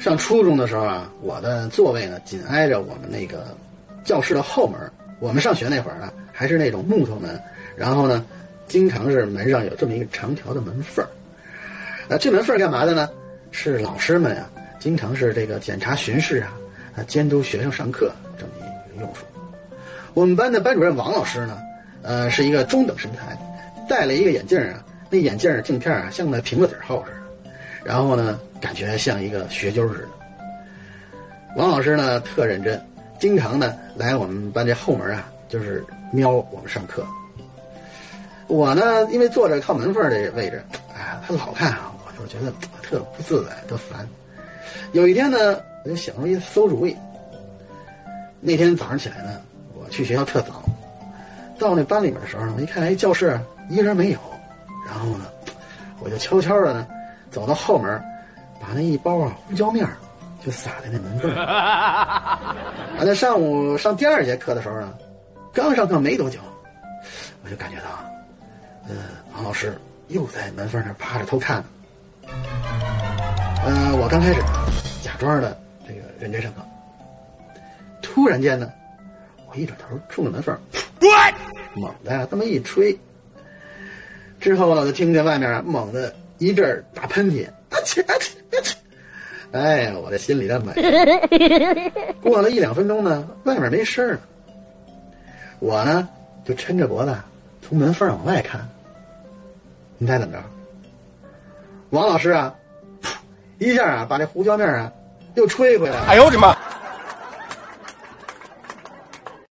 上初中的时候啊，我的座位呢紧挨着我们那个教室的后门。我们上学那会儿呢，还是那种木头门，然后呢，经常是门上有这么一个长条的门缝儿。啊，这门缝儿干嘛的呢？是老师们呀，经常是这个检查巡视啊，啊，监督学生上课这么一个用处。我们班的班主任王老师呢，呃，是一个中等身材，戴了一个眼镜啊，那眼镜镜片啊像那苹果籽厚似的，然后呢，感觉像一个学究似的。王老师呢特认真，经常呢来我们班这后门啊，就是瞄我们上课。我呢，因为坐着靠门缝这位置，哎，他老看啊，我就觉得特不自在，特烦。有一天呢，我就想出一馊主意。那天早上起来呢，我去学校特早，到那班里面的时候呢，我一看，哎，教室一个人没有。然后呢，我就悄悄的呢，走到后门，把那一包啊胡椒面就撒在那门缝。啊，在上午上第二节课的时候呢，刚上课没多久，我就感觉到，呃，王老师又在门缝那趴着偷看。呃，我刚开始假装的这个认真上课，突然间呢，我一转头冲着门缝，猛的呀这么一吹，之后呢，我就听见外面啊猛的一阵打喷嚏，啊切啊切啊切，哎呀，我这心里的美。过了一两分钟呢，外面没声了，我呢就抻着脖子从门缝往外看，你猜怎么着？王老师啊，一下啊把这胡椒面啊又吹回来了。哎呦我的妈！